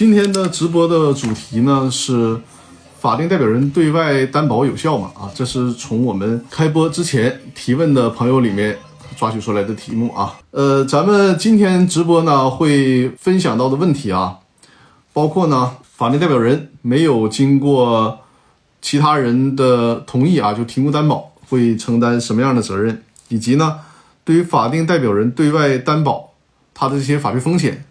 今天的直播的主题呢是法定代表人对外担保有效吗？啊，这是从我们开播之前提问的朋友里面抓取出来的题目啊。呃，咱们今天直播呢会分享到的问题啊，包括呢法定代表人没有经过其他人的同意啊就提供担保会承担什么样的责任，以及呢对于法定代表人对外担保他的这些法律风险。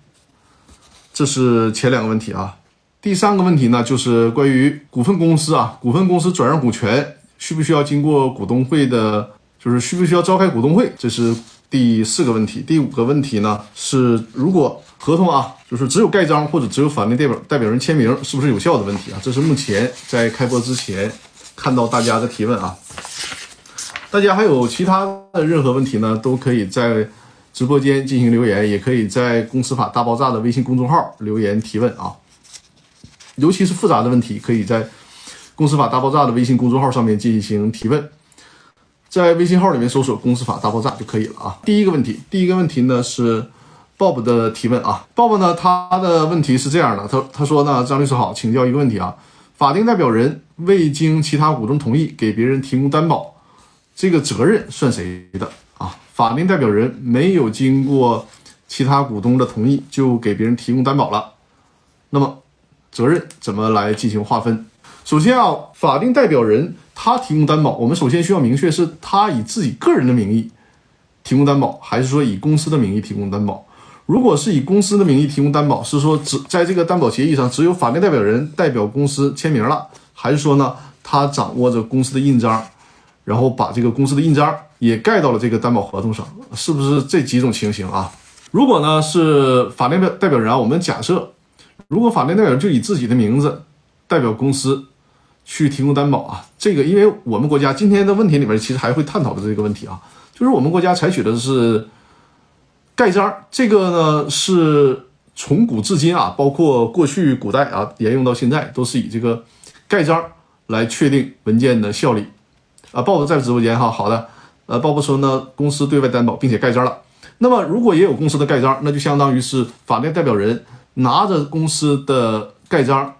这是前两个问题啊，第三个问题呢，就是关于股份公司啊，股份公司转让股权需不需要经过股东会的，就是需不需要召开股东会？这是第四个问题。第五个问题呢是，如果合同啊，就是只有盖章或者只有法定代表代表人签名，是不是有效的问题啊？这是目前在开播之前看到大家的提问啊。大家还有其他的任何问题呢，都可以在。直播间进行留言，也可以在《公司法大爆炸》的微信公众号留言提问啊。尤其是复杂的问题，可以在《公司法大爆炸》的微信公众号上面进行提问，在微信号里面搜索“公司法大爆炸”就可以了啊。第一个问题，第一个问题呢是 Bob 的提问啊。Bob 呢，他的问题是这样的，他他说呢，张律师好，请教一个问题啊，法定代表人未经其他股东同意给别人提供担保，这个责任算谁的？法定代表人没有经过其他股东的同意就给别人提供担保了，那么责任怎么来进行划分？首先啊，法定代表人他提供担保，我们首先需要明确是他以自己个人的名义提供担保，还是说以公司的名义提供担保？如果是以公司的名义提供担保，是说只在这个担保协议上只有法定代表人代表公司签名了，还是说呢他掌握着公司的印章，然后把这个公司的印章？也盖到了这个担保合同上，是不是这几种情形啊？如果呢是法定代代表人啊，我们假设，如果法定代表人就以自己的名字代表公司去提供担保啊，这个因为我们国家今天的问题里面其实还会探讨的这个问题啊，就是我们国家采取的是盖章，这个呢是从古至今啊，包括过去古代啊沿用到现在，都是以这个盖章来确定文件的效力啊。豹子在直播间哈，好的。呃，鲍勃说呢，公司对外担保并且盖章了。那么，如果也有公司的盖章，那就相当于是法定代表人拿着公司的盖章，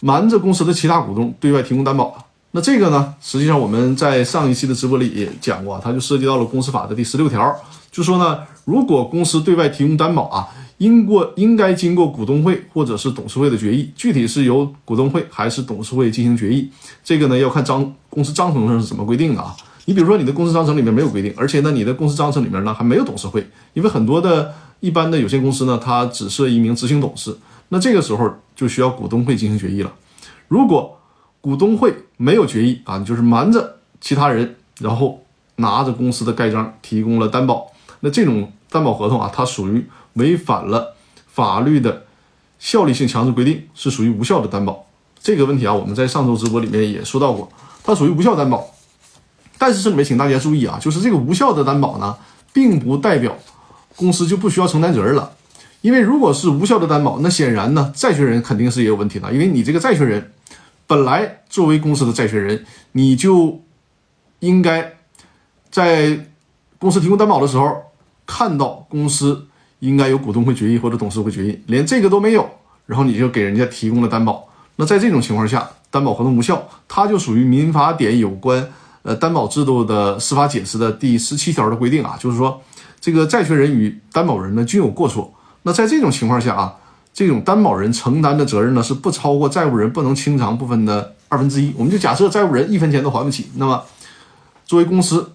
瞒着公司的其他股东对外提供担保。那这个呢，实际上我们在上一期的直播里也讲过，它就涉及到了公司法的第十六条，就说呢，如果公司对外提供担保啊，应过应该经过股东会或者是董事会的决议，具体是由股东会还是董事会进行决议，这个呢要看章公司章程上是怎么规定的啊。你比如说，你的公司章程里面没有规定，而且呢，你的公司章程里面呢还没有董事会，因为很多的一般的有限公司呢，它只设一名执行董事，那这个时候就需要股东会进行决议了。如果股东会没有决议啊，你就是瞒着其他人，然后拿着公司的盖章提供了担保，那这种担保合同啊，它属于违反了法律的效力性强制规定，是属于无效的担保。这个问题啊，我们在上周直播里面也说到过，它属于无效担保。但是这里面请大家注意啊，就是这个无效的担保呢，并不代表公司就不需要承担责任了。因为如果是无效的担保，那显然呢，债权人肯定是也有问题的。因为你这个债权人本来作为公司的债权人，你就应该在公司提供担保的时候，看到公司应该有股东会决议或者董事会决议，连这个都没有，然后你就给人家提供了担保。那在这种情况下，担保合同无效，它就属于民法典有关。呃，担保制度的司法解释的第十七条的规定啊，就是说，这个债权人与担保人呢均有过错。那在这种情况下啊，这种担保人承担的责任呢是不超过债务人不能清偿部分的二分之一。我们就假设债务人一分钱都还不起，那么作为公司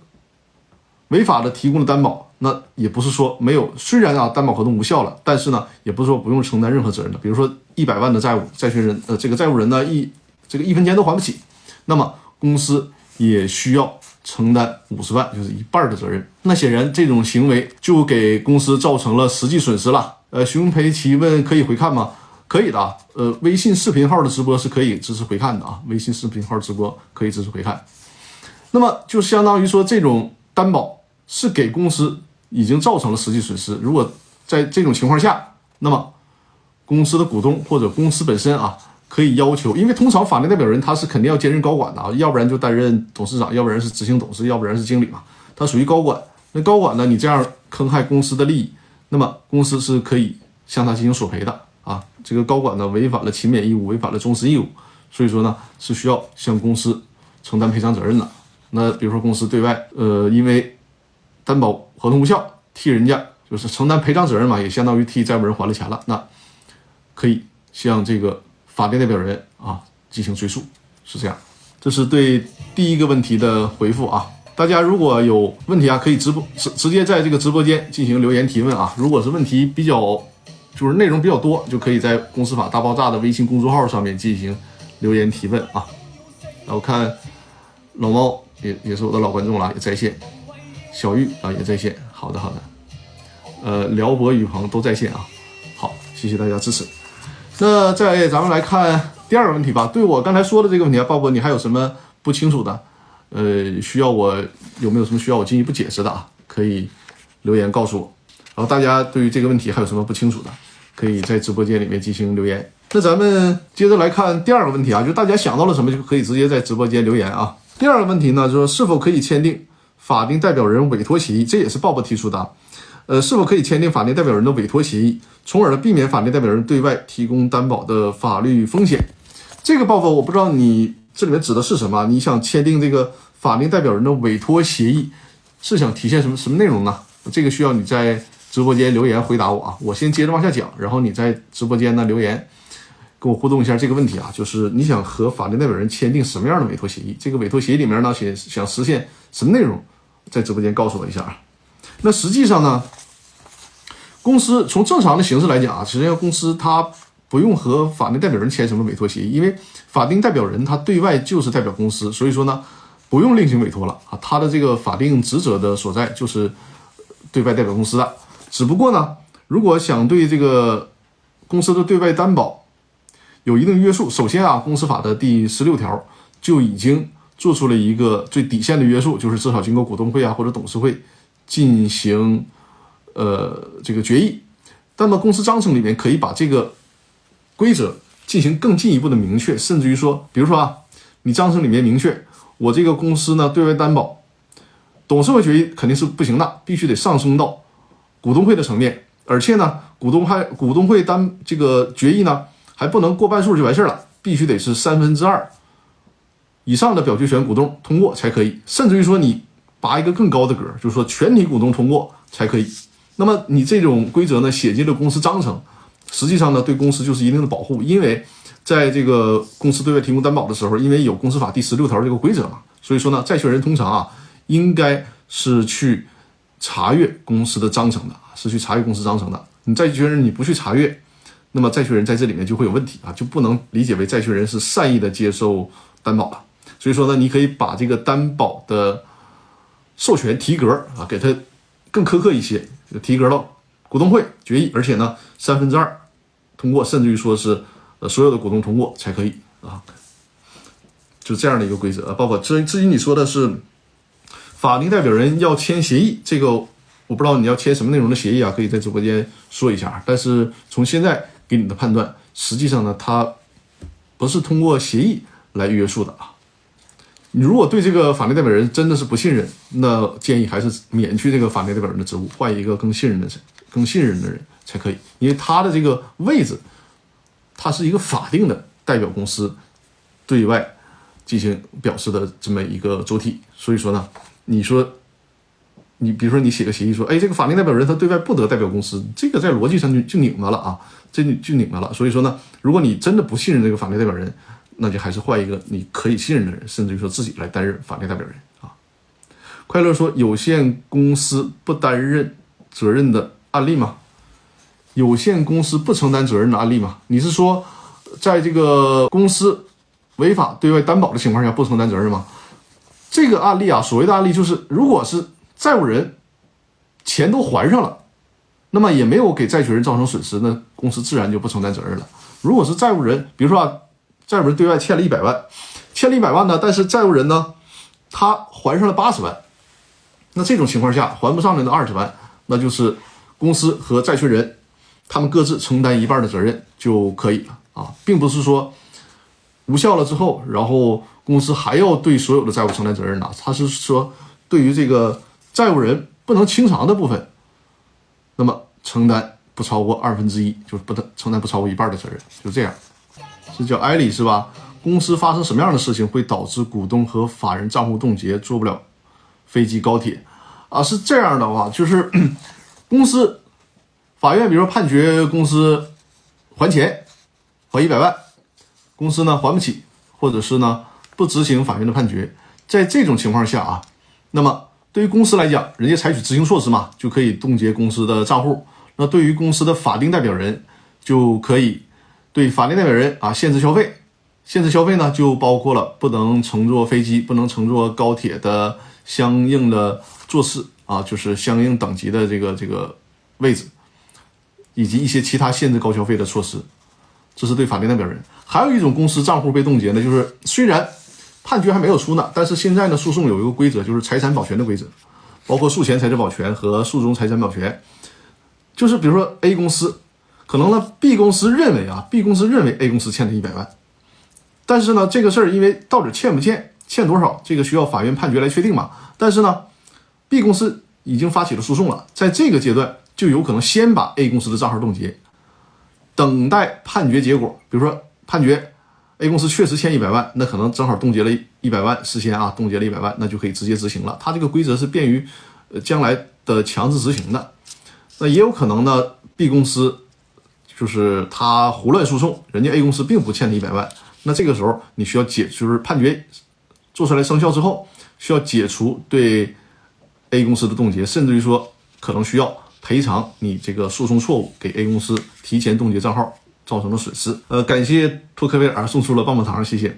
违法的提供了担保，那也不是说没有，虽然啊担保合同无效了，但是呢也不是说不用承担任何责任的。比如说一百万的债务，债权人呃这个债务人呢一这个一分钱都还不起，那么公司。也需要承担五十万，就是一半的责任。那显然这种行为就给公司造成了实际损失了。呃，熊培提问可以回看吗？可以的。呃，微信视频号的直播是可以支持回看的啊。微信视频号直播可以支持回看。那么就相当于说，这种担保是给公司已经造成了实际损失。如果在这种情况下，那么公司的股东或者公司本身啊。可以要求，因为通常法定代表人他是肯定要兼任高管的啊，要不然就担任董事长，要不然是执行董事，要不然是经理嘛，他属于高管。那高管呢，你这样坑害公司的利益，那么公司是可以向他进行索赔的啊。这个高管呢违反了勤勉义务，违反了忠实义务，所以说呢是需要向公司承担赔偿责任的。那比如说公司对外呃因为担保合同无效，替人家就是承担赔偿责任嘛，也相当于替债务人还了钱了，那可以向这个法定代表人啊进行追诉，是这样。这是对第一个问题的回复啊。大家如果有问题啊，可以直播直直接在这个直播间进行留言提问啊。如果是问题比较就是内容比较多，就可以在公司法大爆炸的微信公众号上面进行留言提问啊。那我看老猫也也是我的老观众了，也在线。小玉啊也在线。好的好的。呃，辽博宇鹏都在线啊。好，谢谢大家支持。那在咱们来看第二个问题吧。对我刚才说的这个问题啊，鲍勃，你还有什么不清楚的？呃，需要我有没有什么需要我进一步解释的啊？可以留言告诉我。然后大家对于这个问题还有什么不清楚的，可以在直播间里面进行留言。那咱们接着来看第二个问题啊，就大家想到了什么就可以直接在直播间留言啊。第二个问题呢，就是是否可以签订法定代表人委托协议？这也是鲍勃提出的。呃，是否可以签订法定代表人的委托协议，从而呢避免法定代表人对外提供担保的法律风险？这个报告，我不知道你。这里面指的是什么？你想签订这个法定代表人的委托协议，是想体现什么什么内容呢？这个需要你在直播间留言回答我啊。我先接着往下讲，然后你在直播间呢留言跟我互动一下这个问题啊，就是你想和法定代表人签订什么样的委托协议？这个委托协议里面呢，想想实现什么内容？在直播间告诉我一下啊。那实际上呢，公司从正常的形式来讲啊，实际上公司它。不用和法定代表人签什么委托协议，因为法定代表人他对外就是代表公司，所以说呢，不用另行委托了啊。他的这个法定职责的所在就是对外代表公司的。只不过呢，如果想对这个公司的对外担保有一定约束，首先啊，公司法的第十六条就已经做出了一个最底线的约束，就是至少经过股东会啊或者董事会进行呃这个决议。那么公司章程里面可以把这个。规则进行更进一步的明确，甚至于说，比如说啊，你章程里面明确，我这个公司呢对外担保，董事会决议肯定是不行的，必须得上升到股东会的层面，而且呢，股东还股东会担这个决议呢还不能过半数就完事了，必须得是三分之二以上的表决权股东通过才可以，甚至于说你拔一个更高的格，就是说全体股东通过才可以。那么你这种规则呢写进了公司章程。实际上呢，对公司就是一定的保护，因为在这个公司对外提供担保的时候，因为有公司法第十六条这个规则嘛，所以说呢，债权人通常啊，应该是去查阅公司的章程的，是去查阅公司章程的。你债权人你不去查阅，那么债权人在这里面就会有问题啊，就不能理解为债权人是善意的接受担保了。所以说呢，你可以把这个担保的授权提格啊，给他更苛刻一些，提格到。股东会决议，而且呢，三分之二通过，甚至于说是呃所有的股东通过才可以啊，就这样的一个规则。包括至至于你说的是法定代表人要签协议，这个我不知道你要签什么内容的协议啊，可以在直播间说一下。但是从现在给你的判断，实际上呢，他不是通过协议来约束的啊。你如果对这个法定代表人真的是不信任，那建议还是免去这个法定代表人的职务，换一个更信任的人。更信任的人才可以，因为他的这个位置，他是一个法定的代表公司对外进行表示的这么一个主体。所以说呢，你说你比如说你写个协议说，哎，这个法定代表人他对外不得代表公司，这个在逻辑上就就拧巴了啊，这就拧巴了。所以说呢，如果你真的不信任这个法定代表人，那就还是换一个你可以信任的人，甚至于说自己来担任法定代表人啊。快乐说，有限公司不担任责任的。案例吗？有限公司不承担责任的案例吗？你是说，在这个公司违法对外担保的情况下不承担责任吗？这个案例啊，所谓的案例就是，如果是债务人钱都还上了，那么也没有给债权人造成损失，那公司自然就不承担责任了。如果是债务人，比如说啊，债务人对外欠了一百万，欠了一百万呢，但是债务人呢，他还上了八十万，那这种情况下还不上的那二十万，那就是。公司和债权人，他们各自承担一半的责任就可以了啊，并不是说无效了之后，然后公司还要对所有的债务承担责任呢。他是说，对于这个债务人不能清偿的部分，那么承担不超过二分之一，就是不承担不超过一半的责任，就这样。这叫艾里是吧？公司发生什么样的事情会导致股东和法人账户冻结，坐不了飞机高铁啊？是这样的话，就是 公司法院比如说判决公司还钱，还一百万，公司呢还不起，或者是呢不执行法院的判决，在这种情况下啊，那么对于公司来讲，人家采取执行措施嘛，就可以冻结公司的账户。那对于公司的法定代表人，就可以对法定代表人啊限制消费，限制消费呢就包括了不能乘坐飞机、不能乘坐高铁的相应的座次啊，就是相应等级的这个这个位置，以及一些其他限制高消费的措施。这是对法定代表人。还有一种公司账户被冻结呢，就是虽然判决还没有出呢，但是现在呢诉讼有一个规则，就是财产保全的规则，包括诉前财产保全和诉中财产保全。就是比如说 A 公司，可能呢 B 公司认为啊，B 公司认为 A 公司欠他一百万，但是呢这个事儿因为到底欠不欠，欠多少，这个需要法院判决来确定嘛。但是呢，B 公司已经发起了诉讼了，在这个阶段就有可能先把 A 公司的账号冻结，等待判决结果。比如说判决 A 公司确实欠一百万，那可能正好冻结了一百万，事先啊冻结了一百万，那就可以直接执行了。它这个规则是便于将来的强制执行的。那也有可能呢，B 公司就是他胡乱诉讼，人家 A 公司并不欠你一百万。那这个时候你需要解，就是判决做出来生效之后，需要解除对 A 公司的冻结，甚至于说可能需要赔偿你这个诉讼错误给 A 公司提前冻结账号造成的损失。呃，感谢托克维尔送出了棒棒糖，谢谢。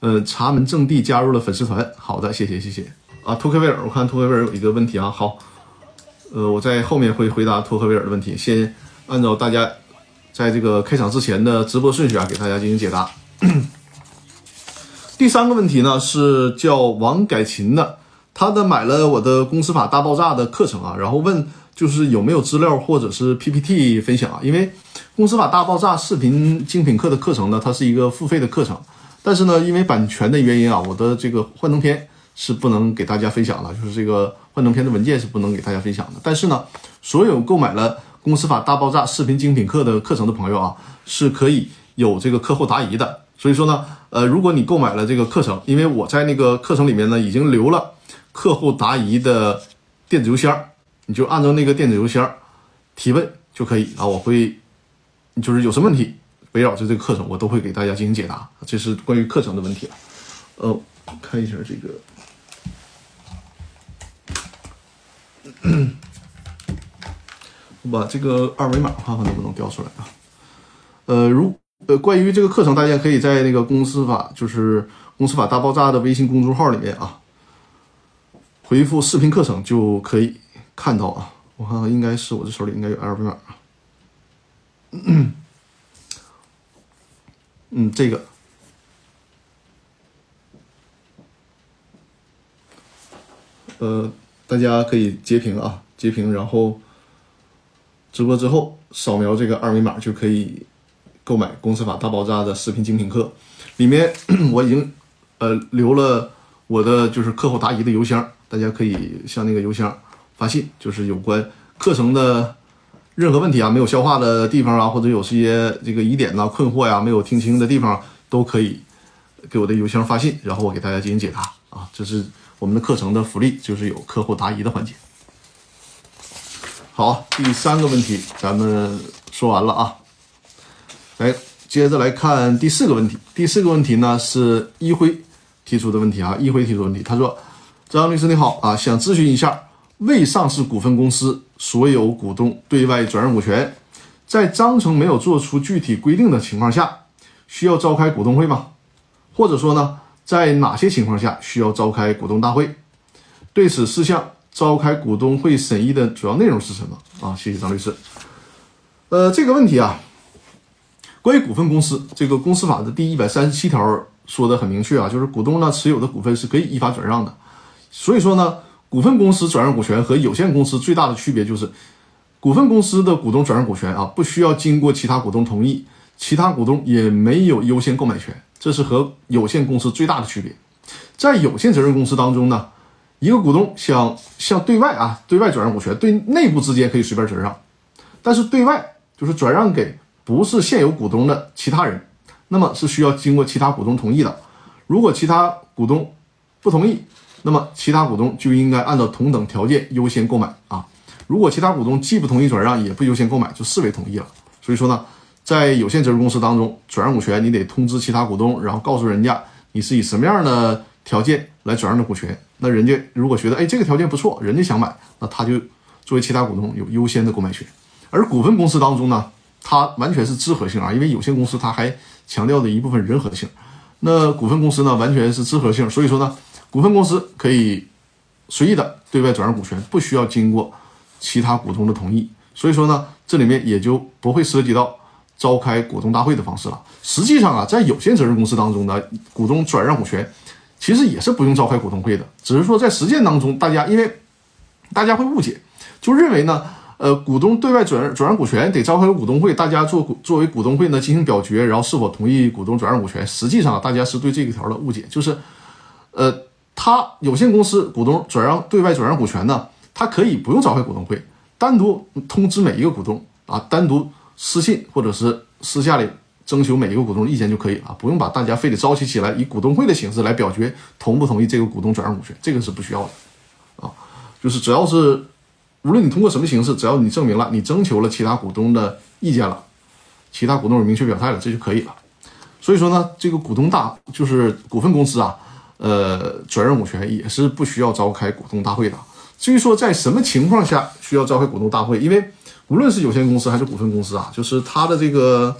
呃，茶门正地加入了粉丝团，好的，谢谢谢谢。啊，托克维尔，我看托克维尔有一个问题啊，好。呃，我在后面会回答托克维尔的问题，先按照大家在这个开场之前的直播顺序啊，给大家进行解答。第三个问题呢是叫王改琴的，他的买了我的公司法大爆炸的课程啊，然后问就是有没有资料或者是 PPT 分享啊？因为公司法大爆炸视频精品课的课程呢，它是一个付费的课程，但是呢，因为版权的原因啊，我的这个幻灯片是不能给大家分享了，就是这个。幻灯片的文件是不能给大家分享的，但是呢，所有购买了《公司法大爆炸》视频精品课的课程的朋友啊，是可以有这个课后答疑的。所以说呢，呃，如果你购买了这个课程，因为我在那个课程里面呢已经留了课后答疑的电子邮箱，你就按照那个电子邮箱提问就可以啊。我会就是有什么问题，围绕着这个课程，我都会给大家进行解答。这是关于课程的问题了。呃，看一下这个。把这个二维码看看能不能调出来啊？呃，如呃，关于这个课程，大家可以在那个公司法，就是公司法大爆炸的微信公众号里面啊，回复视频课程就可以看到啊。我看看，应该是我这手里应该有二维码啊。嗯，这个，呃。大家可以截屏啊，截屏，然后直播之后扫描这个二维码就可以购买《公司法大爆炸》的视频精品课。里面 我已经呃留了我的就是课后答疑的邮箱，大家可以向那个邮箱发信，就是有关课程的任何问题啊，没有消化的地方啊，或者有些这个疑点呐、困惑呀，没有听清的地方，都可以给我的邮箱发信，然后我给大家进行解答啊，这是。我们的课程的福利就是有课后答疑的环节。好，第三个问题咱们说完了啊，来接着来看第四个问题。第四个问题呢是一辉提出的问题啊，一辉提出问题，他说：“张律师你好啊，想咨询一下，未上市股份公司所有股东对外转让股权，在章程没有做出具体规定的情况下，需要召开股东会吗？或者说呢？”在哪些情况下需要召开股东大会？对此事项召开股东会审议的主要内容是什么？啊，谢谢张律师。呃，这个问题啊，关于股份公司，这个公司法的第一百三十七条说的很明确啊，就是股东呢持有的股份是可以依法转让的。所以说呢，股份公司转让股权和有限公司最大的区别就是，股份公司的股东转让股权啊，不需要经过其他股东同意，其他股东也没有优先购买权。这是和有限公司最大的区别，在有限责任公司当中呢，一个股东想向对外啊对外转让股权，对内部之间可以随便转让，但是对外就是转让给不是现有股东的其他人，那么是需要经过其他股东同意的。如果其他股东不同意，那么其他股东就应该按照同等条件优先购买啊。如果其他股东既不同意转让，也不优先购买，就视为同意了。所以说呢，在有限责任公司当中，转让股权你得通知其他股东，然后告诉人家你是以什么样的条件来转让的股权。那人家如果觉得哎这个条件不错，人家想买，那他就作为其他股东有优先的购买权。而股份公司当中呢，它完全是知合性啊，因为有限公司它还强调的一部分人和性，那股份公司呢完全是知合性，所以说呢。股份公司可以随意的对外转让股权，不需要经过其他股东的同意。所以说呢，这里面也就不会涉及到召开股东大会的方式了。实际上啊，在有限责任公司当中呢，股东转让股权其实也是不用召开股东会的，只是说在实践当中，大家因为大家会误解，就认为呢，呃，股东对外转让转让股权得召开股东会，大家做作为股东会呢进行表决，然后是否同意股东转让股权。实际上，大家是对这个条的误解，就是呃。他有限公司股东转让对外转让股权呢，他可以不用召开股东会，单独通知每一个股东啊，单独私信或者是私下里征求每一个股东意见就可以了，不用把大家非得召集起来以股东会的形式来表决同不同意这个股东转让股权，这个是不需要的啊。就是只要是无论你通过什么形式，只要你证明了你征求了其他股东的意见了，其他股东有明确表态了，这就可以了。所以说呢，这个股东大就是股份公司啊。呃，转让股权也是不需要召开股东大会的。至于说在什么情况下需要召开股东大会，因为无论是有限公司还是股份公司啊，就是它的这个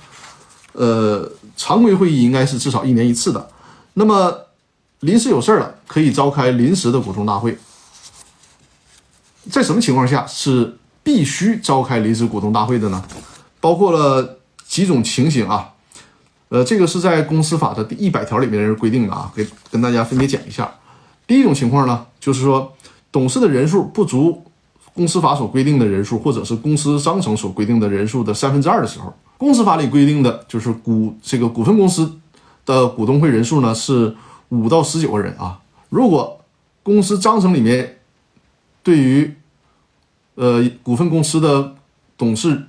呃常规会议应该是至少一年一次的。那么临时有事了，可以召开临时的股东大会。在什么情况下是必须召开临时股东大会的呢？包括了几种情形啊。呃，这个是在公司法的第一百条里面规定的啊，给跟大家分别讲一下。第一种情况呢，就是说董事的人数不足公司法所规定的人数，或者是公司章程所规定的人数的三分之二的时候，公司法里规定的就是股这个股份公司的股东会人数呢是五到十九个人啊。如果公司章程里面对于呃股份公司的董事，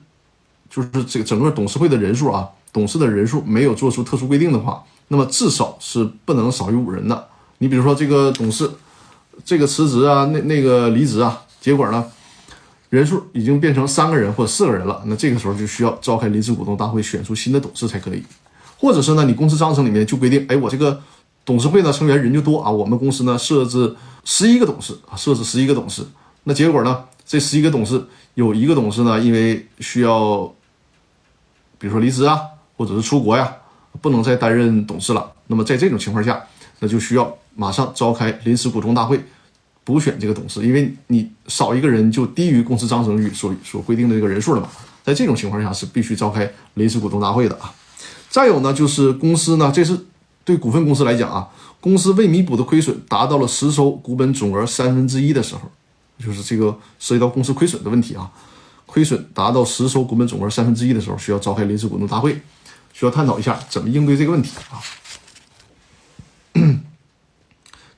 就是这个整个董事会的人数啊。董事的人数没有做出特殊规定的话，那么至少是不能少于五人的。你比如说这个董事，这个辞职啊，那那个离职啊，结果呢，人数已经变成三个人或者四个人了，那这个时候就需要召开临时股东大会，选出新的董事才可以。或者是呢，你公司章程里面就规定，哎，我这个董事会呢成员人就多啊，我们公司呢设置十一个董事啊，设置十一个董事。那结果呢，这十一个董事有一个董事呢，因为需要，比如说离职啊。或者是出国呀，不能再担任董事了。那么在这种情况下，那就需要马上召开临时股东大会，补选这个董事，因为你少一个人就低于公司章程里所所规定的这个人数了嘛。在这种情况下是必须召开临时股东大会的啊。再有呢，就是公司呢，这是对股份公司来讲啊，公司未弥补的亏损达到了实收股本总额三分之一的时候，就是这个涉及到公司亏损的问题啊，亏损达到实收股本总额三分之一的时候，需要召开临时股东大会。需要探讨一下怎么应对这个问题啊。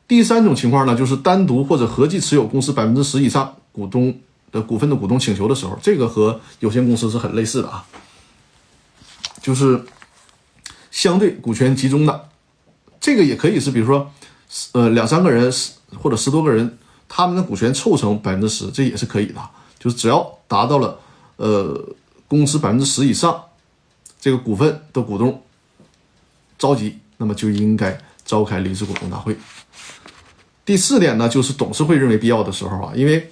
第三种情况呢，就是单独或者合计持有公司百分之十以上股东的股份的股东请求的时候，这个和有限公司是很类似的啊，就是相对股权集中的，这个也可以是，比如说，呃，两三个人或者十多个人，他们的股权凑成百分之十，这也是可以的，就是只要达到了呃公司百分之十以上。这个股份的股东召集，那么就应该召开临时股东大会。第四点呢，就是董事会认为必要的时候啊，因为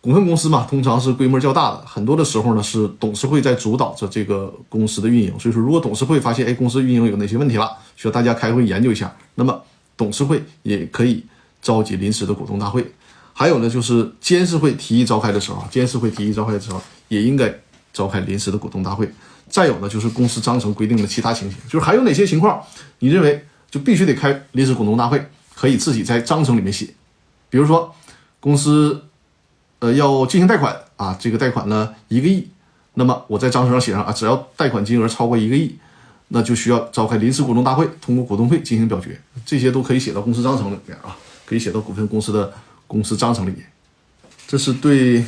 股份公司嘛，通常是规模较大的，很多的时候呢是董事会在主导着这个公司的运营。所以说，如果董事会发现哎公司运营有哪些问题了，需要大家开会研究一下，那么董事会也可以召集临时的股东大会。还有呢，就是监事会提议召开的时候，监事会提议召开的时候，也应该召开临时的股东大会。再有呢，就是公司章程规定的其他情形，就是还有哪些情况，你认为就必须得开临时股东大会，可以自己在章程里面写。比如说，公司呃要进行贷款啊，这个贷款呢一个亿，那么我在章程上写上啊，只要贷款金额超过一个亿，那就需要召开临时股东大会，通过股东会进行表决。这些都可以写到公司章程里面啊，可以写到股份公司的公司章程里面。这是对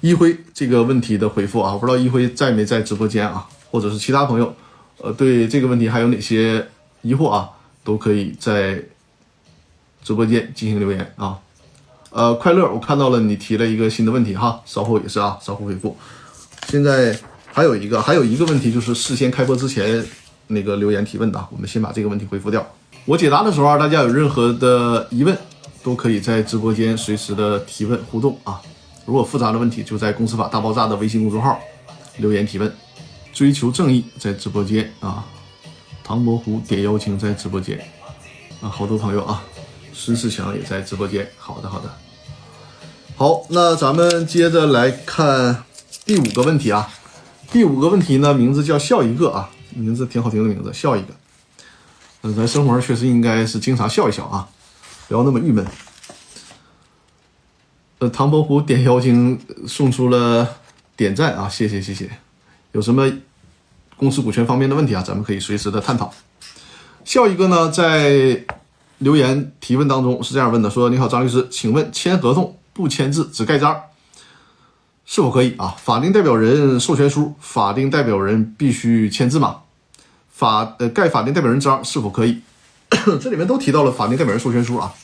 一辉这个问题的回复啊，我不知道一辉在没在直播间啊，或者是其他朋友，呃，对这个问题还有哪些疑惑啊，都可以在直播间进行留言啊。呃，快乐，我看到了你提了一个新的问题哈，稍后也是啊，稍后回复。现在还有一个，还有一个问题就是事先开播之前那个留言提问的，我们先把这个问题回复掉。我解答的时候啊，大家有任何的疑问，都可以在直播间随时的提问互动啊。如果复杂的问题，就在公司法大爆炸的微信公众号留言提问。追求正义在直播间啊，唐伯虎点妖精在直播间啊，好多朋友啊，孙世强也在直播间。好的，好的。好，那咱们接着来看第五个问题啊。第五个问题呢，名字叫笑一个啊，名字挺好听的名字，笑一个。嗯，咱生活确实应该是经常笑一笑啊，不要那么郁闷。呃，唐伯虎点妖精送出了点赞啊，谢谢谢谢。有什么公司股权方面的问题啊，咱们可以随时的探讨。笑一个呢，在留言提问当中是这样问的：说你好，张律师，请问签合同。不签字只盖章，是否可以啊？法定代表人授权书，法定代表人必须签字吗？法呃盖法定代表人章是否可以？这里面都提到了法定代表人授权书啊。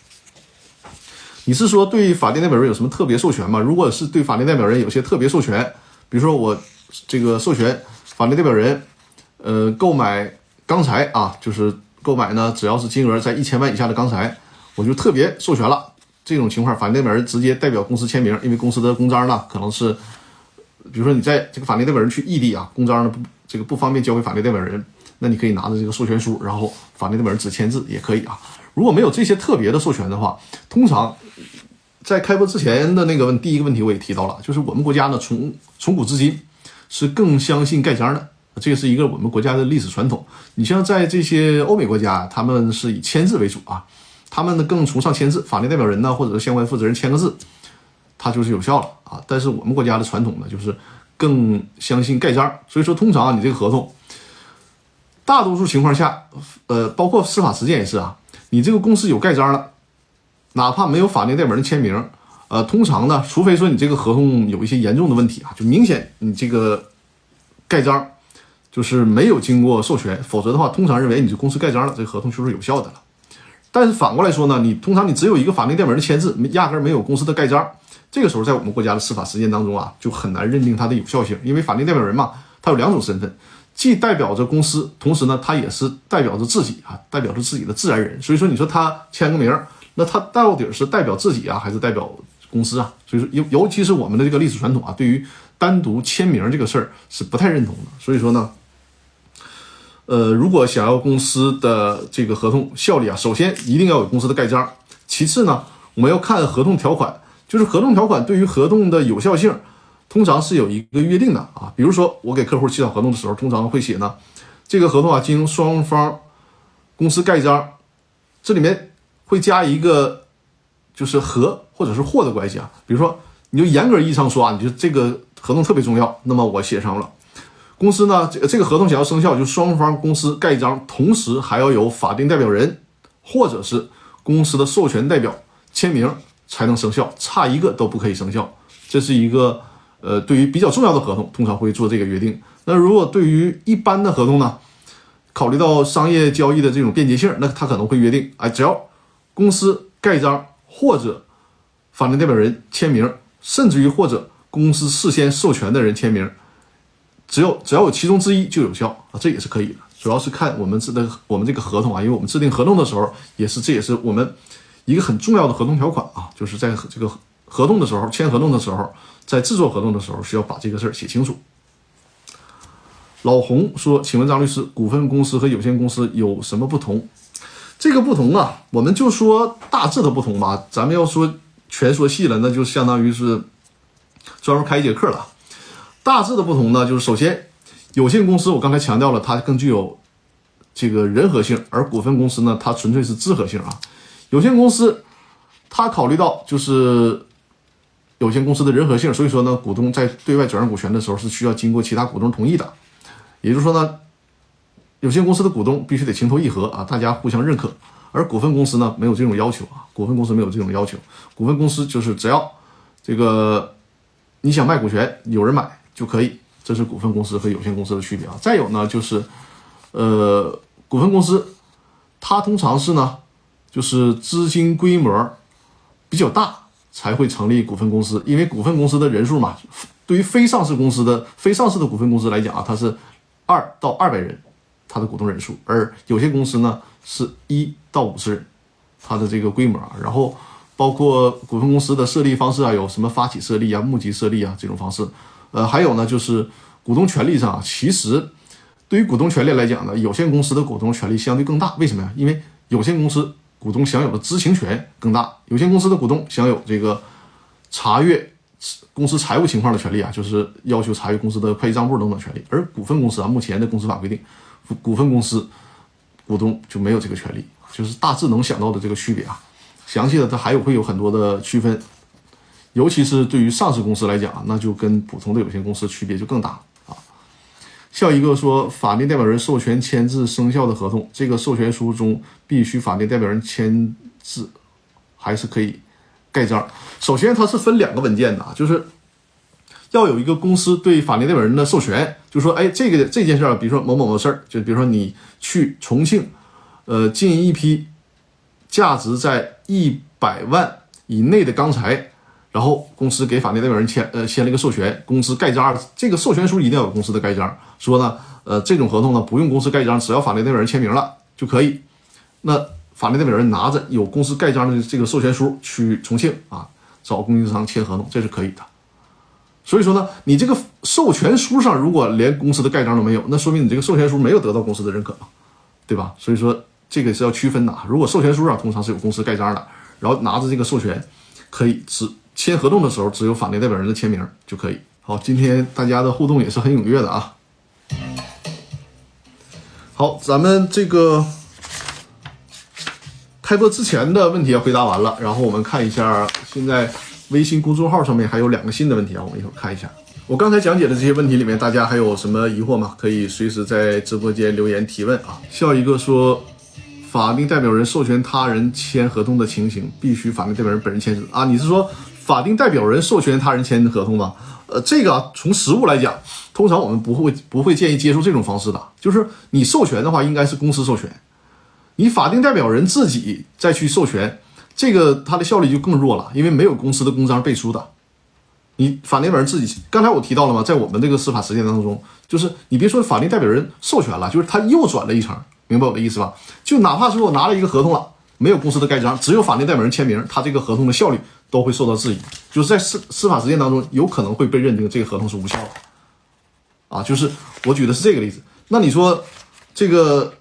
你是说对法定代表人有什么特别授权吗？如果是对法定代表人有些特别授权，比如说我这个授权法定代表人，呃，购买钢材啊，就是购买呢，只要是金额在一千万以下的钢材，我就特别授权了。这种情况，法定代表人直接代表公司签名，因为公司的公章呢，可能是，比如说你在这个法定代表人去异地啊，公章呢不这个不方便交给法定代表人，那你可以拿着这个授权书，然后法定代表人只签字也可以啊。如果没有这些特别的授权的话，通常在开播之前的那个问第一个问题我也提到了，就是我们国家呢从从古至今是更相信盖章的，这个是一个我们国家的历史传统。你像在这些欧美国家，他们是以签字为主啊。他们呢更崇尚签字，法定代表人呢或者是相关负责人签个字，它就是有效了啊。但是我们国家的传统呢，就是更相信盖章，所以说通常，你这个合同，大多数情况下，呃，包括司法实践也是啊，你这个公司有盖章了，哪怕没有法定代表人签名，呃，通常呢，除非说你这个合同有一些严重的问题啊，就明显你这个盖章就是没有经过授权，否则的话，通常认为你这公司盖章了，这个合同就是有效的了。但是反过来说呢，你通常你只有一个法定代表人的签字，压根儿没有公司的盖章。这个时候，在我们国家的司法实践当中啊，就很难认定它的有效性，因为法定代表人嘛，他有两种身份，既代表着公司，同时呢，他也是代表着自己啊，代表着自己的自然人。所以说，你说他签个名，那他到底是代表自己啊，还是代表公司啊？所以说，尤尤其是我们的这个历史传统啊，对于单独签名这个事儿是不太认同的。所以说呢。呃，如果想要公司的这个合同效力啊，首先一定要有公司的盖章。其次呢，我们要看合同条款，就是合同条款对于合同的有效性，通常是有一个约定的啊。比如说，我给客户起草合同的时候，通常会写呢，这个合同啊，经双方公司盖章，这里面会加一个就是和或者是货的关系啊。比如说，你就严格意义上说啊，你就这个合同特别重要，那么我写上了。公司呢，这这个合同想要生效，就双方公司盖章，同时还要有法定代表人或者是公司的授权代表签名才能生效，差一个都不可以生效。这是一个呃，对于比较重要的合同，通常会做这个约定。那如果对于一般的合同呢，考虑到商业交易的这种便捷性，那他可能会约定，哎，只要公司盖章或者法定代表人签名，甚至于或者公司事先授权的人签名。只有只要有其中之一就有效啊，这也是可以的。主要是看我们制的我们这个合同啊，因为我们制定合同的时候，也是这也是我们一个很重要的合同条款啊，就是在这个合同的时候签合同的时候，在制作合同的时候需要把这个事儿写清楚。老洪说：“请问张律师，股份公司和有限公司有什么不同？这个不同啊，我们就说大致的不同吧。咱们要说全说细了，那就相当于是专门开一节课了。”大致的不同呢，就是首先，有限公司我刚才强调了，它更具有这个人和性，而股份公司呢，它纯粹是资和性啊。有限公司它考虑到就是有限公司的人和性，所以说呢，股东在对外转让股权的时候是需要经过其他股东同意的。也就是说呢，有限公司的股东必须得情投意合啊，大家互相认可。而股份公司呢，没有这种要求啊，股份公司没有这种要求，股份公司就是只要这个。你想卖股权，有人买就可以。这是股份公司和有限公司的区别啊。再有呢，就是呃，股份公司它通常是呢，就是资金规模比较大才会成立股份公司，因为股份公司的人数嘛，对于非上市公司的非上市的股份公司来讲啊，它是二到二百人，它的股东人数，而有限公司呢是一到五十人，它的这个规模啊，然后。包括股份公司的设立方式啊，有什么发起设立啊、募集设立啊这种方式，呃，还有呢，就是股东权利上，其实对于股东权利来讲呢，有限公司的股东权利相对更大。为什么呀？因为有限公司股东享有的知情权更大，有限公司的股东享有这个查阅公司财务情况的权利啊，就是要求查阅公司的会计账簿等等权利。而股份公司啊，目前的公司法规定，股份公司股东就没有这个权利，就是大致能想到的这个区别啊。详细的它还有会有很多的区分，尤其是对于上市公司来讲，那就跟普通的有限公司区别就更大啊。下一个说，法定代表人授权签字生效的合同，这个授权书中必须法定代表人签字，还是可以盖章？首先，它是分两个文件的，就是要有一个公司对法定代表人的授权，就说，哎，这个这件事儿，比如说某某某事儿，就比如说你去重庆，呃，进一批。价值在一百万以内的钢材，然后公司给法定代表人签呃签了一个授权，公司盖章，这个授权书一定要有公司的盖章，说呢呃这种合同呢不用公司盖章，只要法定代表人签名了就可以。那法定代表人拿着有公司盖章的这个授权书去重庆啊找供应商签合同，这是可以的。所以说呢，你这个授权书上如果连公司的盖章都没有，那说明你这个授权书没有得到公司的认可嘛，对吧？所以说。这个是要区分的啊！如果授权书上通常是有公司盖章的，然后拿着这个授权，可以只签合同的时候只有法定代表人的签名就可以。好，今天大家的互动也是很踊跃的啊！好，咱们这个开播之前的问题也回答完了，然后我们看一下现在微信公众号上面还有两个新的问题啊，我们一会儿看一下。我刚才讲解的这些问题里面，大家还有什么疑惑吗？可以随时在直播间留言提问啊！笑一个说。法定代表人授权他人签合同的情形，必须法定代表人本人签字啊？你是说法定代表人授权他人签合同吗？呃，这个从实务来讲，通常我们不会不会建议接受这种方式的。就是你授权的话，应该是公司授权，你法定代表人自己再去授权，这个它的效率就更弱了，因为没有公司的公章背书的。你法定代表人自己，刚才我提到了吗？在我们这个司法实践当中，就是你别说法定代表人授权了，就是他又转了一层。明白我的意思吧？就哪怕是我拿了一个合同了，没有公司的盖章，只有法定代表人签名，他这个合同的效率都会受到质疑。就是在司司法实践当中，有可能会被认定这个合同是无效的。啊，就是我举的是这个例子。那你说这个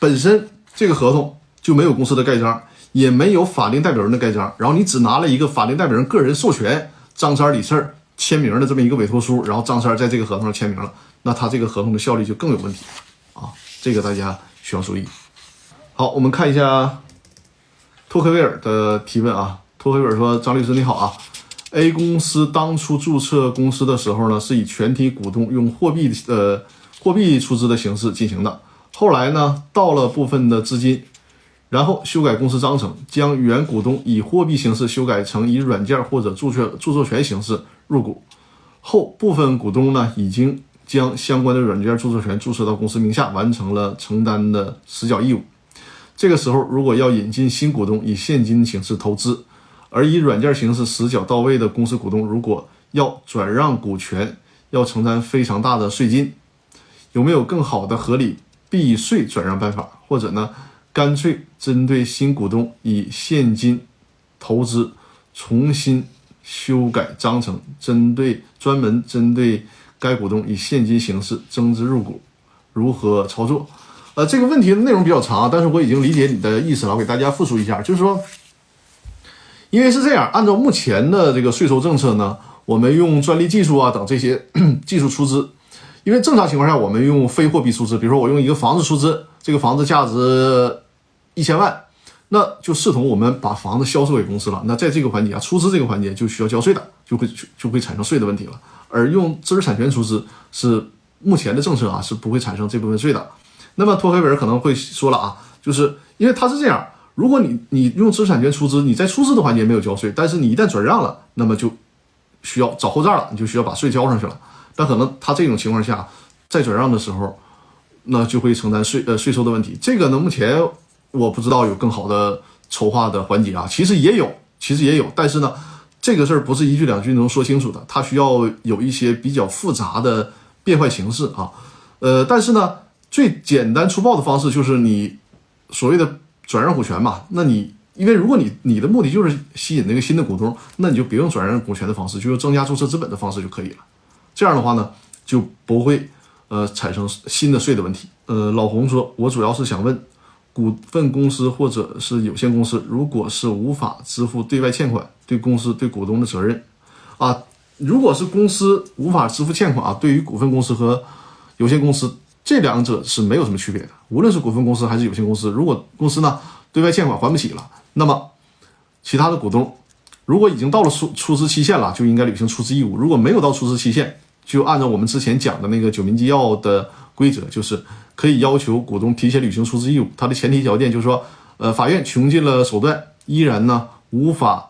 本身这个合同就没有公司的盖章，也没有法定代表人的盖章，然后你只拿了一个法定代表人个人授权张三李四签名的这么一个委托书，然后张三在这个合同上签名了，那他这个合同的效力就更有问题啊。这个大家。需要注意。好，我们看一下托克维尔的提问啊。托克维尔说：“张律师你好啊，A 公司当初注册公司的时候呢，是以全体股东用货币呃货币出资的形式进行的。后来呢，到了部分的资金，然后修改公司章程，将原股东以货币形式修改成以软件或者注册著作权形式入股。后部分股东呢，已经。”将相关的软件著作权注册到公司名下，完成了承担的实缴义务。这个时候，如果要引进新股东以现金形式投资，而以软件形式实缴到位的公司股东，如果要转让股权，要承担非常大的税金。有没有更好的合理避税转让办法？或者呢，干脆针对新股东以现金投资，重新修改章程，针对专门针对。该股东以现金形式增资入股，如何操作？呃，这个问题的内容比较长，但是我已经理解你的意思了，我给大家复述一下。就是说，因为是这样，按照目前的这个税收政策呢，我们用专利技术啊等这些 技术出资，因为正常情况下我们用非货币出资，比如说我用一个房子出资，这个房子价值一千万，那就视同我们把房子销售给公司了。那在这个环节啊，出资这个环节就需要交税的，就会就会产生税的问题了。而用知识产权出资是目前的政策啊，是不会产生这部分税的。那么托黑文可能会说了啊，就是因为他是这样，如果你你用知识产权出资，你在出资的环节没有交税，但是你一旦转让了，那么就需要找后账了，你就需要把税交上去了。但可能他这种情况下，在转让的时候，那就会承担税呃税收的问题。这个呢，目前我不知道有更好的筹划的环节啊，其实也有，其实也有，但是呢，这个事儿不是一句两句能说清楚的，它需要有一些比较复杂的变换形式啊。呃，但是呢，最简单粗暴的方式就是你所谓的转让股权嘛，那你。因为如果你你的目的就是吸引那个新的股东，那你就别用转让股权的方式，就用增加注册资本的方式就可以了。这样的话呢，就不会呃产生新的税的问题。呃，老洪说，我主要是想问，股份公司或者是有限公司，如果是无法支付对外欠款，对公司对股东的责任啊，如果是公司无法支付欠款啊，对于股份公司和有限公司这两者是没有什么区别的。无论是股份公司还是有限公司，如果公司呢对外欠款还不起了。那么，其他的股东如果已经到了出出资期限了，就应该履行出资义务；如果没有到出资期限，就按照我们之前讲的那个《九民纪要》的规则，就是可以要求股东提前履行出资义务。它的前提条件就是说，呃，法院穷尽了手段，依然呢无法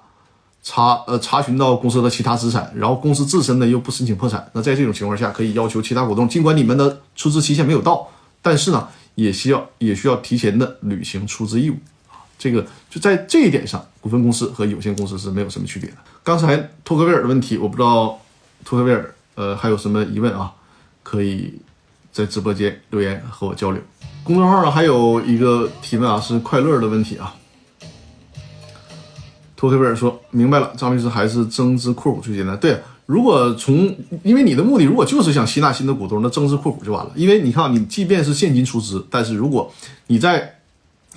查呃查询到公司的其他资产，然后公司自身呢又不申请破产，那在这种情况下，可以要求其他股东，尽管你们的出资期限没有到，但是呢，也需要也需要提前的履行出资义务。这个就在这一点上，股份公司和有限公司是没有什么区别的。刚才托克维尔的问题，我不知道托克维尔呃还有什么疑问啊？可以在直播间留言和我交流。公众号上还有一个提问啊，是快乐的问题啊。托克维尔说明白了，张律师还是增资扩股最简单。对，如果从因为你的目的如果就是想吸纳新的股东，那增资扩股就完了。因为你看，你即便是现金出资，但是如果你在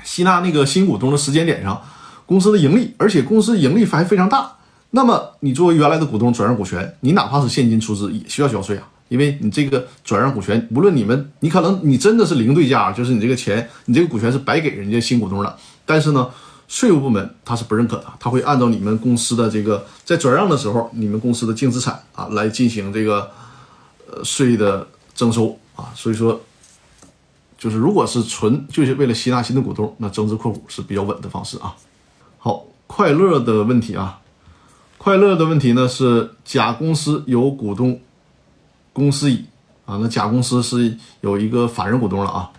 吸纳那个新股东的时间点上，公司的盈利，而且公司盈利还非常大，那么你作为原来的股东转让股权，你哪怕是现金出资也需要交税啊，因为你这个转让股权，无论你们，你可能你真的是零对价，就是你这个钱，你这个股权是白给人家新股东的，但是呢，税务部门他是不认可的，他会按照你们公司的这个在转让的时候，你们公司的净资产啊来进行这个呃税的征收啊，所以说。就是如果是纯就是为了吸纳新的股东，那增资扩股是比较稳的方式啊。好，快乐的问题啊，快乐的问题呢是甲公司有股东公司乙啊，那甲公司是有一个法人股东了啊，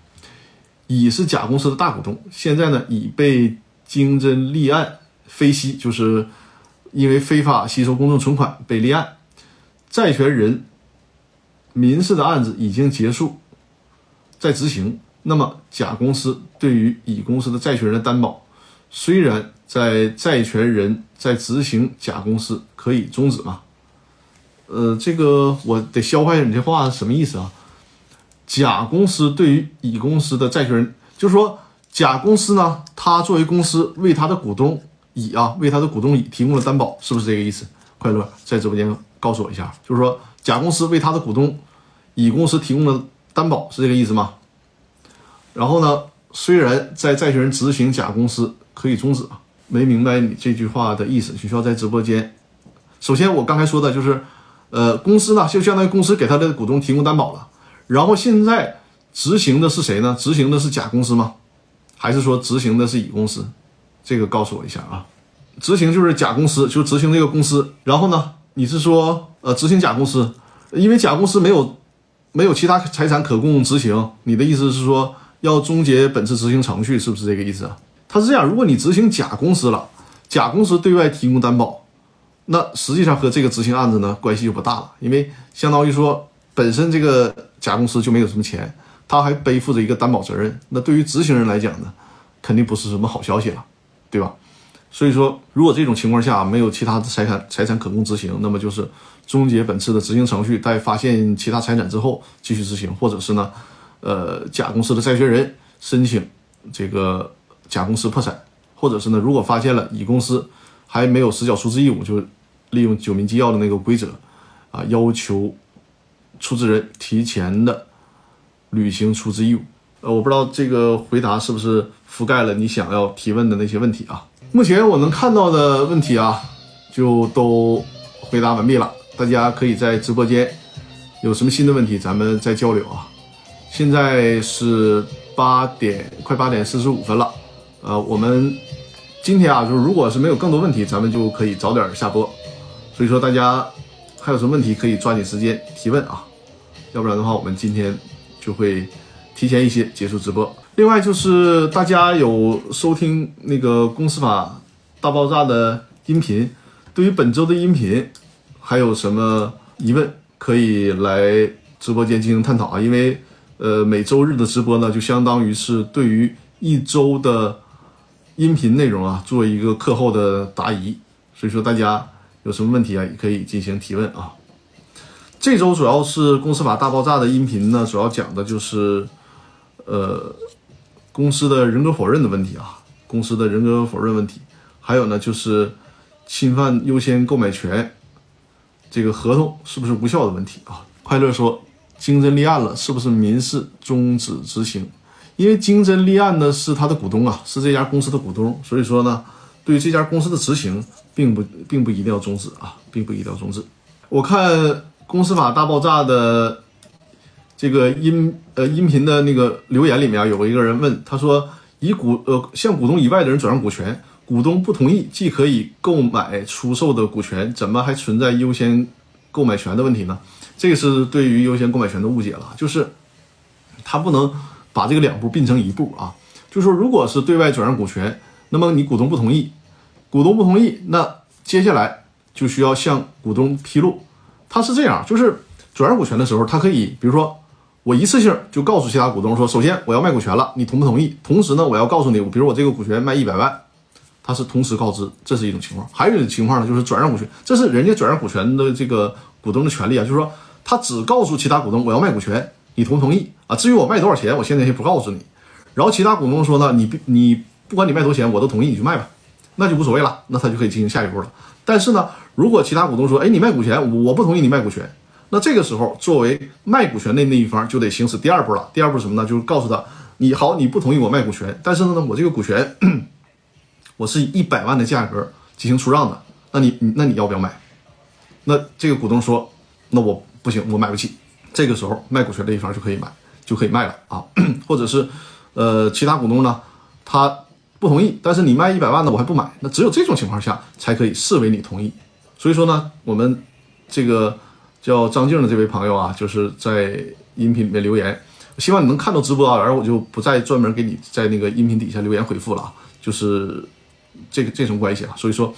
乙是甲公司的大股东，现在呢乙被经侦立案非息，就是因为非法吸收公众存款被立案，债权人民事的案子已经结束。在执行，那么甲公司对于乙公司的债权人的担保，虽然在债权人在执行甲公司可以终止吗？呃，这个我得消化一下你这话什么意思啊？甲公司对于乙公司的债权人，就是说甲公司呢，他作为公司为他的股东乙啊，为他的股东乙提供了担保，是不是这个意思？快乐在直播间告诉我一下，就是说甲公司为他的股东乙公司提供了。担保是这个意思吗？然后呢？虽然在债权人执行甲公司可以终止啊，没明白你这句话的意思，需要在直播间。首先，我刚才说的就是，呃，公司呢就相当于公司给他的股东提供担保了。然后现在执行的是谁呢？执行的是甲公司吗？还是说执行的是乙公司？这个告诉我一下啊。执行就是甲公司，就执行这个公司。然后呢？你是说，呃，执行甲公司，因为甲公司没有。没有其他财产可供执行，你的意思是说要终结本次执行程序，是不是这个意思啊？他是这样，如果你执行甲公司了，甲公司对外提供担保，那实际上和这个执行案子呢关系就不大了，因为相当于说本身这个甲公司就没有什么钱，他还背负着一个担保责任，那对于执行人来讲呢，肯定不是什么好消息了，对吧？所以说，如果这种情况下没有其他的财产财产可供执行，那么就是终结本次的执行程序，待发现其他财产之后继续执行，或者是呢，呃，甲公司的债权人申请这个甲公司破产，或者是呢，如果发现了乙公司还没有实缴出资义务，就利用九民纪要的那个规则啊，要求出资人提前的履行出资义务。呃，我不知道这个回答是不是覆盖了你想要提问的那些问题啊？目前我能看到的问题啊，就都回答完毕了。大家可以在直播间有什么新的问题，咱们再交流啊。现在是八点，快八点四十五分了。呃，我们今天啊，就是如果是没有更多问题，咱们就可以早点下播。所以说大家还有什么问题可以抓紧时间提问啊，要不然的话我们今天就会提前一些结束直播。另外就是大家有收听那个公司法大爆炸的音频，对于本周的音频还有什么疑问，可以来直播间进行探讨啊，因为呃每周日的直播呢，就相当于是对于一周的音频内容啊做一个课后的答疑，所以说大家有什么问题啊，也可以进行提问啊。这周主要是公司法大爆炸的音频呢，主要讲的就是呃公司的人格否认的问题啊，公司的人格否认问题，还有呢就是侵犯优先购买权这个合同是不是无效的问题啊。快乐说，经侦立案了，是不是民事终止执行？因为经侦立案呢是他的股东啊，是这家公司的股东，所以说呢，对于这家公司的执行，并不并不一定要终止啊，并不一定要终止。我看公司法大爆炸的这个音呃音频的那个留言里面啊，有一个人问他说，以股呃向股东以外的人转让股权，股东不同意，既可以购买出售的股权，怎么还存在优先购买权的问题呢？这个是对于优先购买权的误解了，就是他不能。把这个两步并成一步啊，就是说，如果是对外转让股权，那么你股东不同意，股东不同意，那接下来就需要向股东披露。他是这样，就是转让股权的时候，他可以，比如说，我一次性就告诉其他股东说，首先我要卖股权了，你同不同意？同时呢，我要告诉你，比如我这个股权卖一百万，他是同时告知，这是一种情况。还有一种情况呢，就是转让股权，这是人家转让股权的这个股东的权利啊，就是说他只告诉其他股东我要卖股权。你同不同意啊？至于我卖多少钱，我现在先不告诉你。然后其他股东说呢，你你不管你卖多少钱，我都同意，你去卖吧，那就无所谓了，那他就可以进行下一步了。但是呢，如果其他股东说，哎，你卖股权，我不同意你卖股权，那这个时候作为卖股权的那一方就得行使第二步了。第二步什么呢？就是告诉他，你好，你不同意我卖股权，但是呢，我这个股权我是以一百万的价格进行出让的，那你那你要不要买？那这个股东说，那我不行，我买不起。这个时候卖股权的一方就可以买，就可以卖了啊，或者是，呃，其他股东呢，他不同意，但是你卖一百万呢，我还不买，那只有这种情况下才可以视为你同意。所以说呢，我们这个叫张静的这位朋友啊，就是在音频里面留言，希望你能看到直播啊，然后我就不再专门给你在那个音频底下留言回复了啊，就是这个这种关系啊。所以说，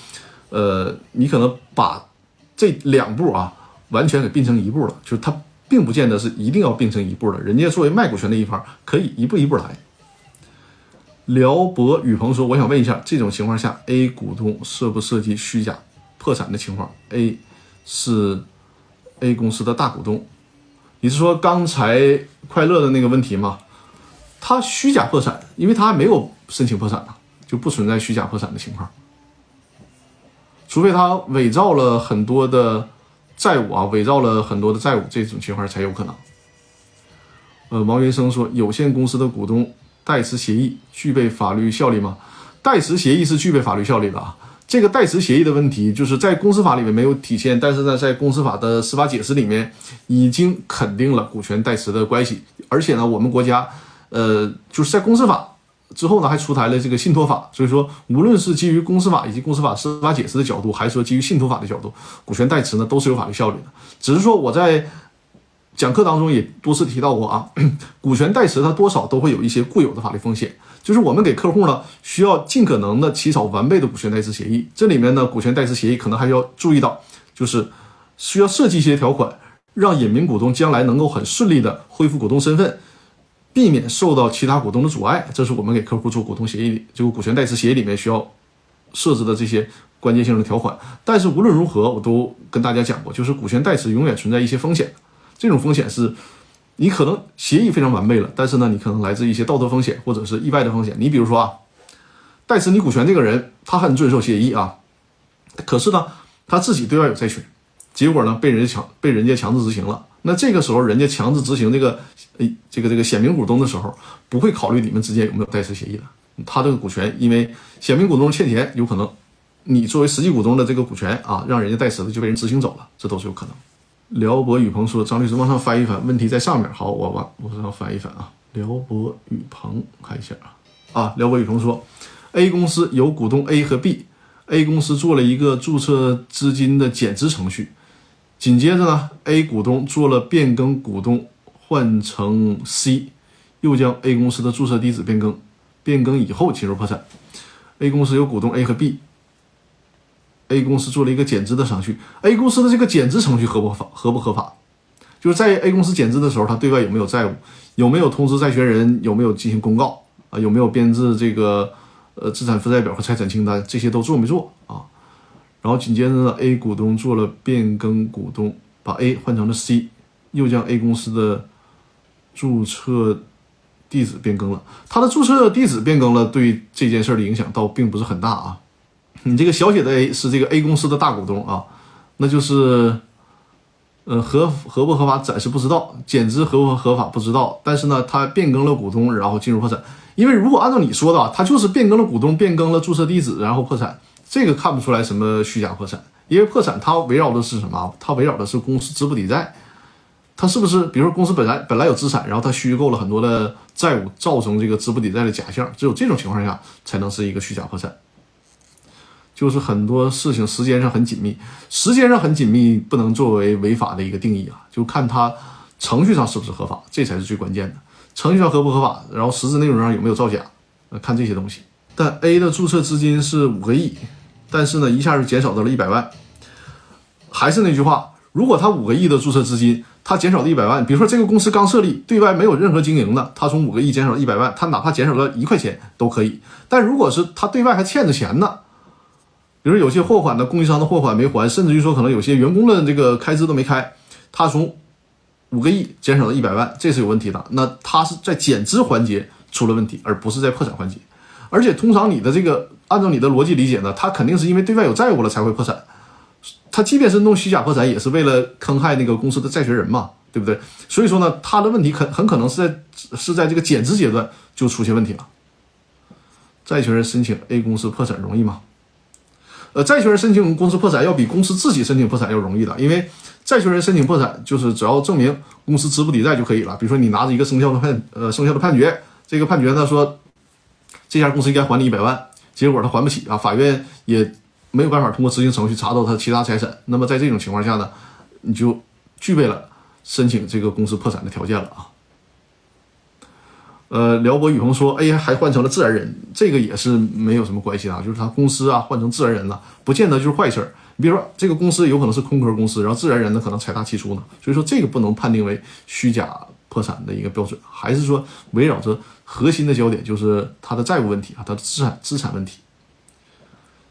呃，你可能把这两步啊完全给并成一步了，就是他。并不见得是一定要并成一步的，人家作为卖股权的一方，可以一步一步来。辽博宇鹏说：“我想问一下，这种情况下，A 股东涉不涉及虚假破产的情况？A 是 A 公司的大股东，你是说刚才快乐的那个问题吗？他虚假破产，因为他还没有申请破产呢，就不存在虚假破产的情况，除非他伪造了很多的。”债务啊，伪造了很多的债务，这种情况才有可能。呃，王元生说，有限公司的股东代持协议具备法律效力吗？代持协议是具备法律效力的啊。这个代持协议的问题，就是在公司法里面没有体现，但是呢，在公司法的司法解释里面已经肯定了股权代持的关系。而且呢，我们国家，呃，就是在公司法。之后呢，还出台了这个信托法，所以说，无论是基于公司法以及公司法司法解释的角度，还是说基于信托法的角度，股权代持呢都是有法律效力的。只是说我在讲课当中也多次提到过啊，股权代持它多少都会有一些固有的法律风险，就是我们给客户呢需要尽可能的起草完备的股权代持协议，这里面呢股权代持协议可能还要注意到，就是需要设计一些条款，让隐名股东将来能够很顺利的恢复股东身份。避免受到其他股东的阻碍，这是我们给客户做股东协议、这个股权代持协议里面需要设置的这些关键性的条款。但是无论如何，我都跟大家讲过，就是股权代持永远存在一些风险。这种风险是，你可能协议非常完备了，但是呢，你可能来自一些道德风险或者是意外的风险。你比如说啊，代持你股权这个人，他很遵守协议啊，可是呢，他自己对外有债权，结果呢，被人家强被人家强制执行了。那这个时候，人家强制执行这个，诶，这个这个显名股东的时候，不会考虑你们之间有没有代持协议的。他这个股权，因为显名股东欠钱，有可能你作为实际股东的这个股权啊，让人家代持的就被人执行走了，这都是有可能。辽博宇鹏说：“张律师往上翻一翻，问题在上面。”好，我往往上翻一翻啊。辽博宇鹏，看一下啊。啊，辽博宇鹏说：“A 公司有股东 A 和 B，A 公司做了一个注册资金的减资程序。”紧接着呢，A 股东做了变更股东，换成 C，又将 A 公司的注册地址变更，变更以后进入破产。A 公司有股东 A 和 B A 公司做了一个减资的程序，A 公司的这个减资程序合不合法？合不合法？就是在 A 公司减资的时候，他对外有没有债务？有没有通知债权人？有没有进行公告？啊，有没有编制这个呃资产负债表和财产清单？这些都做没做啊？然后紧接着呢，A 股东做了变更股东，把 A 换成了 C，又将 A 公司的注册地址变更了。他的注册地址变更了，对这件事的影响倒并不是很大啊。你这个小写的 A 是这个 A 公司的大股东啊，那就是。呃，合合不合法暂时不知道，减资合不合法不知道，但是呢，他变更了股东，然后进入破产。因为如果按照你说的，他就是变更了股东，变更了注册地址，然后破产，这个看不出来什么虚假破产。因为破产它围绕的是什么？它围绕的是公司资不抵债。它是不是，比如说公司本来本来有资产，然后它虚构了很多的债务，造成这个资不抵债的假象？只有这种情况下才能是一个虚假破产。就是很多事情时间上很紧密，时间上很紧密不能作为违法的一个定义啊，就看它程序上是不是合法，这才是最关键的。程序上合不合法，然后实质内容上有没有造假，呃，看这些东西。但 A 的注册资金是五个亿，但是呢，一下就减少到了一百万。还是那句话，如果他五个亿的注册资金，他减少了一百万，比如说这个公司刚设立，对外没有任何经营的，他从五个亿减少了一百万，他哪怕减少了一块钱都可以。但如果是他对外还欠着钱呢？比如有些货款的供应商的货款没还，甚至于说可能有些员工的这个开支都没开，他从五个亿减少了一百万，这是有问题的。那他是在减资环节出了问题，而不是在破产环节。而且通常你的这个按照你的逻辑理解呢，他肯定是因为对外有债务了才会破产。他即便是弄虚假破产，也是为了坑害那个公司的债权人嘛，对不对？所以说呢，他的问题很很可能是在是在这个减资阶段就出现问题了。债权人申请 A 公司破产容易吗？呃，债权人申请公司破产要比公司自己申请破产要容易的，因为债权人申请破产就是只要证明公司资不抵债就可以了。比如说你拿着一个生效的判呃生效的判决，这个判决呢说这家公司应该还你一百万，结果他还不起啊，法院也没有办法通过执行程序查到他其他财产。那么在这种情况下呢，你就具备了申请这个公司破产的条件了啊。呃，辽博雨虹说：“A 还换成了自然人，这个也是没有什么关系啊，就是他公司啊换成自然人了，不见得就是坏事儿。你比如说，这个公司有可能是空壳公司，然后自然人呢可能财大气粗呢，所以说这个不能判定为虚假破产的一个标准，还是说围绕着核心的焦点就是他的债务问题啊，他的资产资产问题。”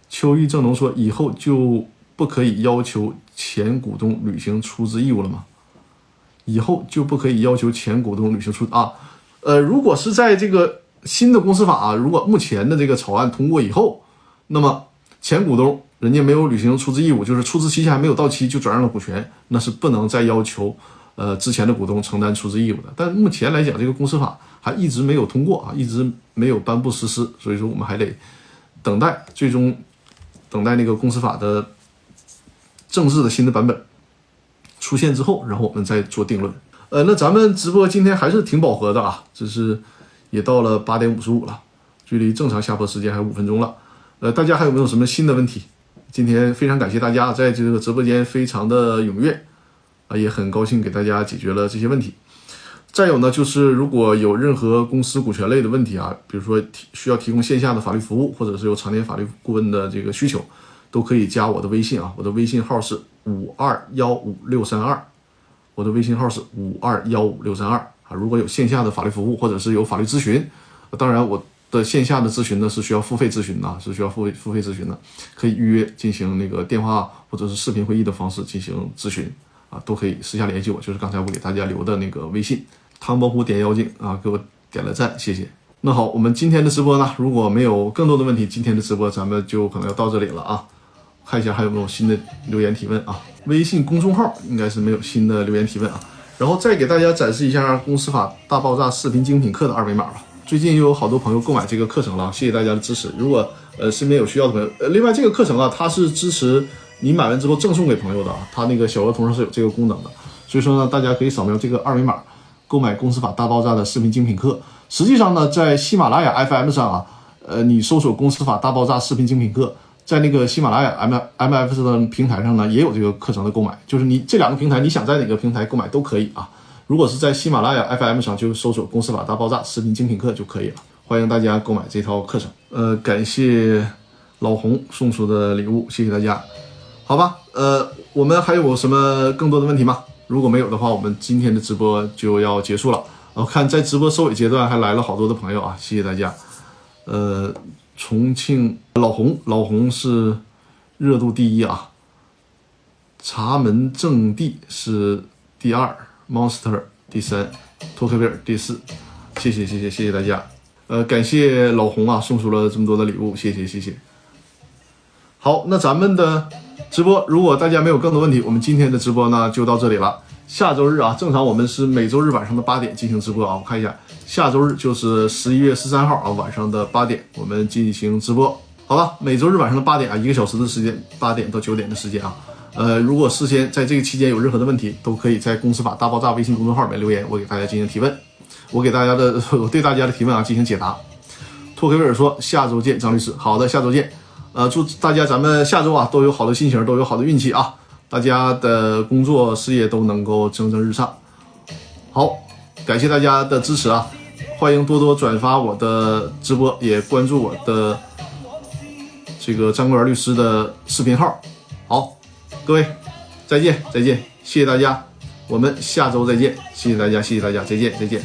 秋玉正农说：“以后就不可以要求前股东履行出资义务了吗？以后就不可以要求前股东履行出啊？”呃，如果是在这个新的公司法，如果目前的这个草案通过以后，那么前股东人家没有履行出资义务，就是出资期限还没有到期就转让了股权，那是不能再要求呃之前的股东承担出资义务的。但目前来讲，这个公司法还一直没有通过啊，一直没有颁布实施，所以说我们还得等待最终等待那个公司法的正式的新的版本出现之后，然后我们再做定论。呃，那咱们直播今天还是挺饱和的啊，只是也到了八点五十五了，距离正常下播时间还有五分钟了。呃，大家还有没有什么新的问题？今天非常感谢大家在这个直播间非常的踊跃啊，也很高兴给大家解决了这些问题。再有呢，就是如果有任何公司股权类的问题啊，比如说提需要提供线下的法律服务，或者是有常年法律顾问的这个需求，都可以加我的微信啊，我的微信号是五二幺五六三二。我的微信号是五二幺五六三二啊，如果有线下的法律服务或者是有法律咨询，当然我的线下的咨询呢是需要付费咨询的，是需要付费付费咨询的，可以预约进行那个电话或者是视频会议的方式进行咨询啊，都可以私下联系我，就是刚才我给大家留的那个微信。汤伯虎点妖精啊，给我点了赞，谢谢。那好，我们今天的直播呢，如果没有更多的问题，今天的直播咱们就可能要到这里了啊。看一下还有没有新的留言提问啊？微信公众号应该是没有新的留言提问啊。然后再给大家展示一下《公司法大爆炸》视频精品课的二维码吧。最近又有好多朋友购买这个课程了，谢谢大家的支持。如果呃身边有需要的朋友，呃，另外这个课程啊，它是支持你买完之后赠送给朋友的啊，它那个小额通上是有这个功能的。所以说呢，大家可以扫描这个二维码购买《公司法大爆炸》的视频精品课。实际上呢，在喜马拉雅 FM 上啊，呃，你搜索《公司法大爆炸》视频精品课。在那个喜马拉雅 M M F 的平台上呢，也有这个课程的购买，就是你这两个平台，你想在哪个平台购买都可以啊。如果是在喜马拉雅 FM 上，就搜索“公司法大爆炸”视频精品课就可以了。欢迎大家购买这套课程。呃，感谢老红送出的礼物，谢谢大家。好吧，呃，我们还有什么更多的问题吗？如果没有的话，我们今天的直播就要结束了。我看在直播收尾阶段还来了好多的朋友啊，谢谢大家。呃，重庆老红，老红是热度第一啊。茶门正地是第二，Monster 第三，托克维尔第四。谢谢谢谢谢谢大家。呃，感谢老红啊，送出了这么多的礼物，谢谢谢谢。好，那咱们的直播，如果大家没有更多问题，我们今天的直播呢就到这里了。下周日啊，正常我们是每周日晚上的八点进行直播啊。我看一下，下周日就是十一月十三号啊，晚上的八点我们进行直播，好吧？每周日晚上的八点啊，一个小时的时间，八点到九点的时间啊。呃，如果事先在这个期间有任何的问题，都可以在公司法大爆炸微信公众号里面留言，我给大家进行提问，我给大家的 我对大家的提问啊进行解答。托克维尔说：“下周见，张律师。”好的，下周见。呃，祝大家咱们下周啊都有好的心情，都有好的运气啊。大家的工作事业都能够蒸蒸日上。好，感谢大家的支持啊！欢迎多多转发我的直播，也关注我的这个张国元律师的视频号。好，各位再见再见，谢谢大家，我们下周再见，谢谢大家谢谢大家，再见再见。